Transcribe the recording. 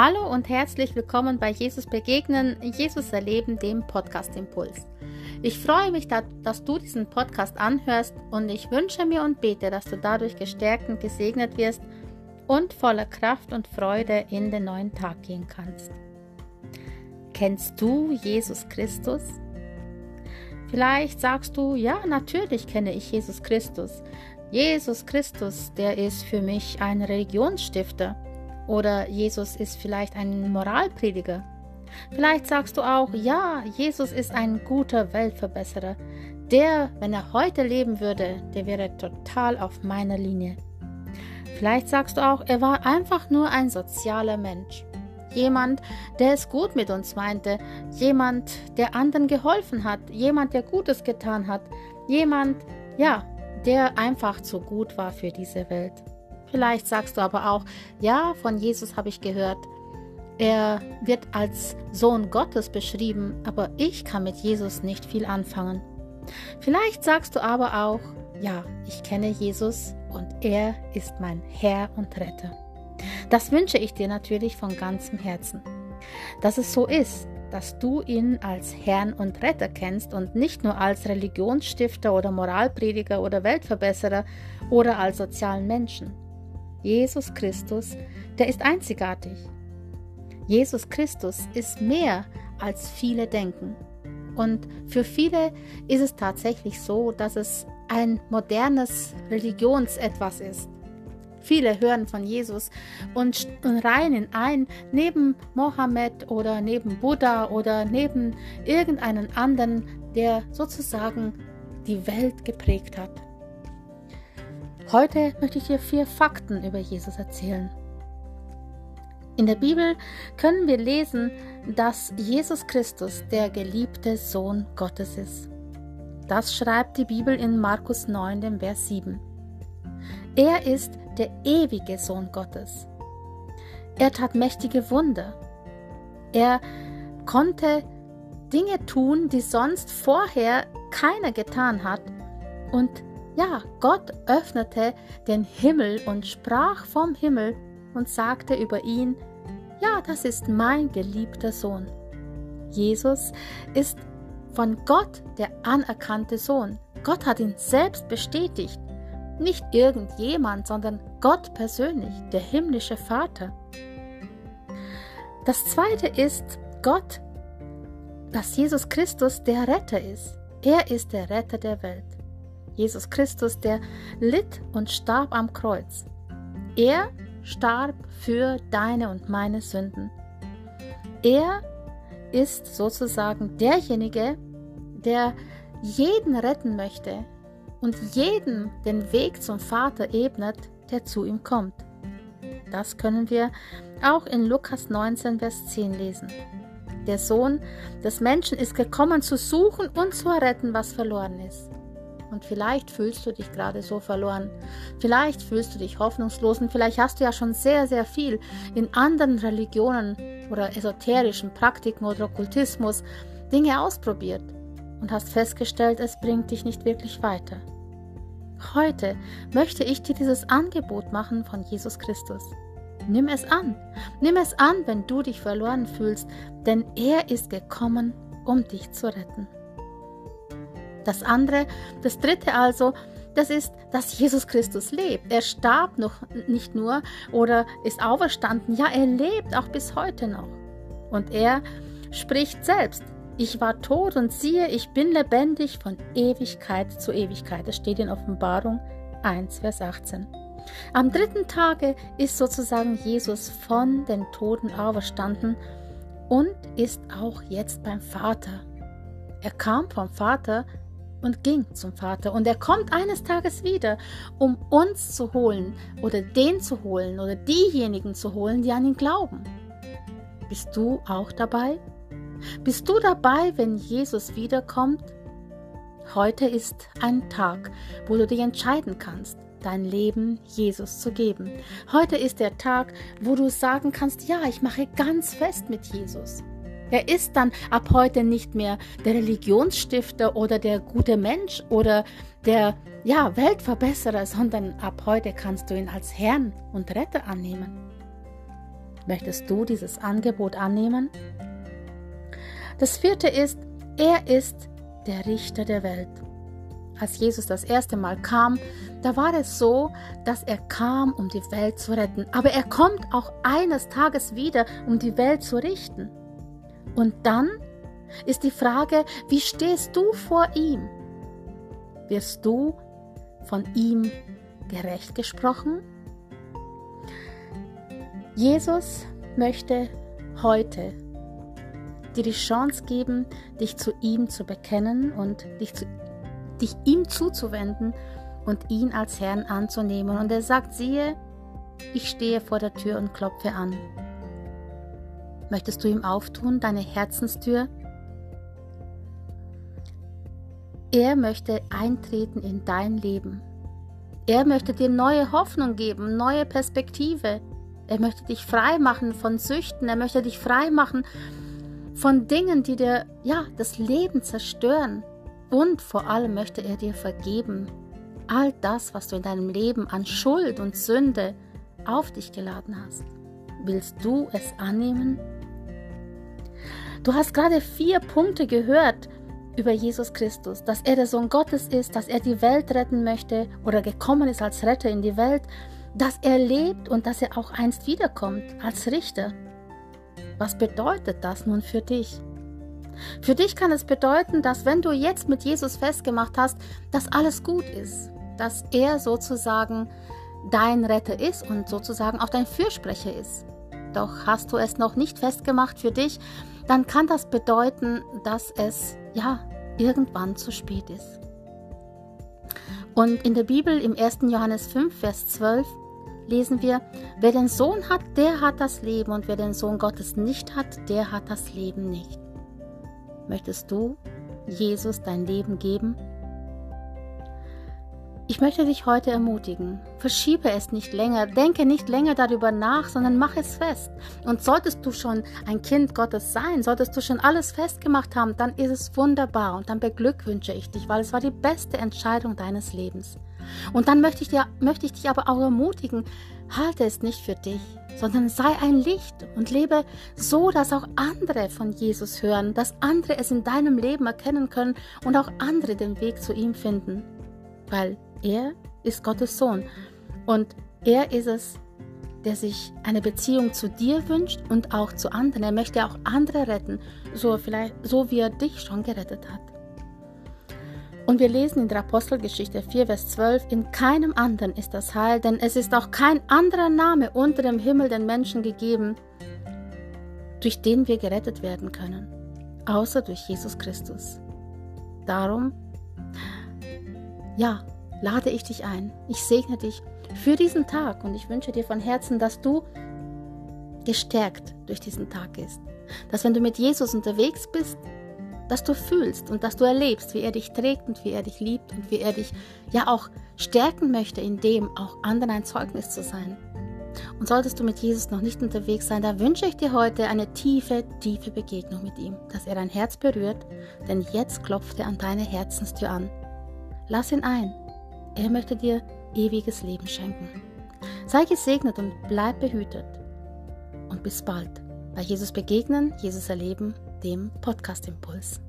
Hallo und herzlich willkommen bei Jesus Begegnen, Jesus Erleben, dem Podcast Impuls. Ich freue mich, dass du diesen Podcast anhörst und ich wünsche mir und bete, dass du dadurch gestärkt und gesegnet wirst und voller Kraft und Freude in den neuen Tag gehen kannst. Kennst du Jesus Christus? Vielleicht sagst du, ja, natürlich kenne ich Jesus Christus. Jesus Christus, der ist für mich ein Religionsstifter oder Jesus ist vielleicht ein Moralprediger. Vielleicht sagst du auch, ja, Jesus ist ein guter Weltverbesserer. Der, wenn er heute leben würde, der wäre total auf meiner Linie. Vielleicht sagst du auch, er war einfach nur ein sozialer Mensch. Jemand, der es gut mit uns meinte, jemand, der anderen geholfen hat, jemand, der Gutes getan hat, jemand, ja, der einfach zu gut war für diese Welt. Vielleicht sagst du aber auch, ja, von Jesus habe ich gehört. Er wird als Sohn Gottes beschrieben, aber ich kann mit Jesus nicht viel anfangen. Vielleicht sagst du aber auch, ja, ich kenne Jesus und er ist mein Herr und Retter. Das wünsche ich dir natürlich von ganzem Herzen. Dass es so ist, dass du ihn als Herrn und Retter kennst und nicht nur als Religionsstifter oder Moralprediger oder Weltverbesserer oder als sozialen Menschen. Jesus Christus, der ist einzigartig. Jesus Christus ist mehr als viele denken. Und für viele ist es tatsächlich so, dass es ein modernes Religionsetwas ist. Viele hören von Jesus und, reihen ihn ein neben Mohammed oder neben Buddha oder neben irgendeinen anderen, der sozusagen die Welt geprägt hat. Heute möchte ich dir vier Fakten über Jesus erzählen. In der Bibel können wir lesen, dass Jesus Christus der geliebte Sohn Gottes ist. Das schreibt die Bibel in Markus 9, dem Vers 7. Er ist der ewige Sohn Gottes. Er tat mächtige Wunder. Er konnte Dinge tun, die sonst vorher keiner getan hat und ja, Gott öffnete den Himmel und sprach vom Himmel und sagte über ihn, ja, das ist mein geliebter Sohn. Jesus ist von Gott der anerkannte Sohn. Gott hat ihn selbst bestätigt. Nicht irgendjemand, sondern Gott persönlich, der himmlische Vater. Das zweite ist Gott, dass Jesus Christus der Retter ist. Er ist der Retter der Welt. Jesus Christus, der litt und starb am Kreuz. Er starb für deine und meine Sünden. Er ist sozusagen derjenige, der jeden retten möchte und jedem den Weg zum Vater ebnet, der zu ihm kommt. Das können wir auch in Lukas 19, Vers 10 lesen. Der Sohn des Menschen ist gekommen zu suchen und zu retten, was verloren ist. Und vielleicht fühlst du dich gerade so verloren. Vielleicht fühlst du dich hoffnungslos und vielleicht hast du ja schon sehr, sehr viel in anderen Religionen oder esoterischen Praktiken oder Okkultismus Dinge ausprobiert und hast festgestellt, es bringt dich nicht wirklich weiter. Heute möchte ich dir dieses Angebot machen von Jesus Christus. Nimm es an. Nimm es an, wenn du dich verloren fühlst, denn er ist gekommen, um dich zu retten. Das andere, das dritte also, das ist, dass Jesus Christus lebt. Er starb noch nicht nur oder ist auferstanden, ja, er lebt auch bis heute noch. Und er spricht selbst, ich war tot und siehe, ich bin lebendig von Ewigkeit zu Ewigkeit. Das steht in Offenbarung 1, Vers 18. Am dritten Tage ist sozusagen Jesus von den Toten auferstanden und ist auch jetzt beim Vater. Er kam vom Vater und ging zum Vater. Und er kommt eines Tages wieder, um uns zu holen oder den zu holen oder diejenigen zu holen, die an ihn glauben. Bist du auch dabei? Bist du dabei, wenn Jesus wiederkommt? Heute ist ein Tag, wo du dich entscheiden kannst, dein Leben Jesus zu geben. Heute ist der Tag, wo du sagen kannst, ja, ich mache ganz fest mit Jesus. Er ist dann ab heute nicht mehr der Religionsstifter oder der gute Mensch oder der ja, Weltverbesserer, sondern ab heute kannst du ihn als Herrn und Retter annehmen. Möchtest du dieses Angebot annehmen? Das vierte ist, er ist der Richter der Welt. Als Jesus das erste Mal kam, da war es so, dass er kam, um die Welt zu retten. Aber er kommt auch eines Tages wieder, um die Welt zu richten. Und dann ist die Frage, wie stehst du vor ihm? Wirst du von ihm gerecht gesprochen? Jesus möchte heute dir die Chance geben, dich zu ihm zu bekennen und dich, zu, dich ihm zuzuwenden und ihn als Herrn anzunehmen. Und er sagt, siehe, ich stehe vor der Tür und klopfe an. Möchtest du ihm auftun, deine Herzenstür? Er möchte eintreten in dein Leben. Er möchte dir neue Hoffnung geben, neue Perspektive. Er möchte dich frei machen von Süchten. Er möchte dich frei machen von Dingen, die dir ja das Leben zerstören. Und vor allem möchte er dir vergeben. All das, was du in deinem Leben an Schuld und Sünde auf dich geladen hast. Willst du es annehmen? Du hast gerade vier Punkte gehört, über Jesus Christus, dass er der Sohn Gottes ist, dass er die Welt retten möchte oder gekommen ist als Retter in die Welt, dass er lebt und dass er auch einst wiederkommt als Richter. Was bedeutet das nun für dich? Für dich kann es bedeuten, dass wenn du jetzt mit Jesus festgemacht hast, dass alles gut ist, dass er sozusagen dein Retter ist und sozusagen auch dein Fürsprecher ist. Doch hast du es noch nicht festgemacht für dich, dann kann das bedeuten, dass es ja irgendwann zu spät ist. Und in der Bibel im 1. Johannes 5, Vers 12 lesen wir, wer den Sohn hat, der hat das Leben und wer den Sohn Gottes nicht hat, der hat das Leben nicht. Möchtest du Jesus dein Leben geben? Ich möchte dich heute ermutigen. Verschiebe es nicht länger, denke nicht länger darüber nach, sondern mach es fest. Und solltest du schon ein Kind Gottes sein, solltest du schon alles festgemacht haben, dann ist es wunderbar und dann beglückwünsche ich dich, weil es war die beste Entscheidung deines Lebens. Und dann möchte ich, dir, möchte ich dich aber auch ermutigen, halte es nicht für dich, sondern sei ein Licht und lebe so, dass auch andere von Jesus hören, dass andere es in deinem Leben erkennen können und auch andere den Weg zu ihm finden. Weil er ist Gottes Sohn und er ist es, der sich eine Beziehung zu dir wünscht und auch zu anderen. Er möchte auch andere retten, so, vielleicht, so wie er dich schon gerettet hat. Und wir lesen in der Apostelgeschichte 4, Vers 12, in keinem anderen ist das Heil, denn es ist auch kein anderer Name unter dem Himmel den Menschen gegeben, durch den wir gerettet werden können, außer durch Jesus Christus. Darum, ja, lade ich dich ein. Ich segne dich für diesen Tag und ich wünsche dir von Herzen, dass du gestärkt durch diesen Tag gehst. Dass wenn du mit Jesus unterwegs bist, dass du fühlst und dass du erlebst, wie er dich trägt und wie er dich liebt und wie er dich ja auch stärken möchte, in dem auch anderen ein Zeugnis zu sein. Und solltest du mit Jesus noch nicht unterwegs sein, da wünsche ich dir heute eine tiefe, tiefe Begegnung mit ihm, dass er dein Herz berührt, denn jetzt klopft er an deine Herzenstür an. Lass ihn ein er möchte dir ewiges Leben schenken. Sei gesegnet und bleib behütet. Und bis bald bei Jesus begegnen, Jesus erleben, dem Podcast Impuls.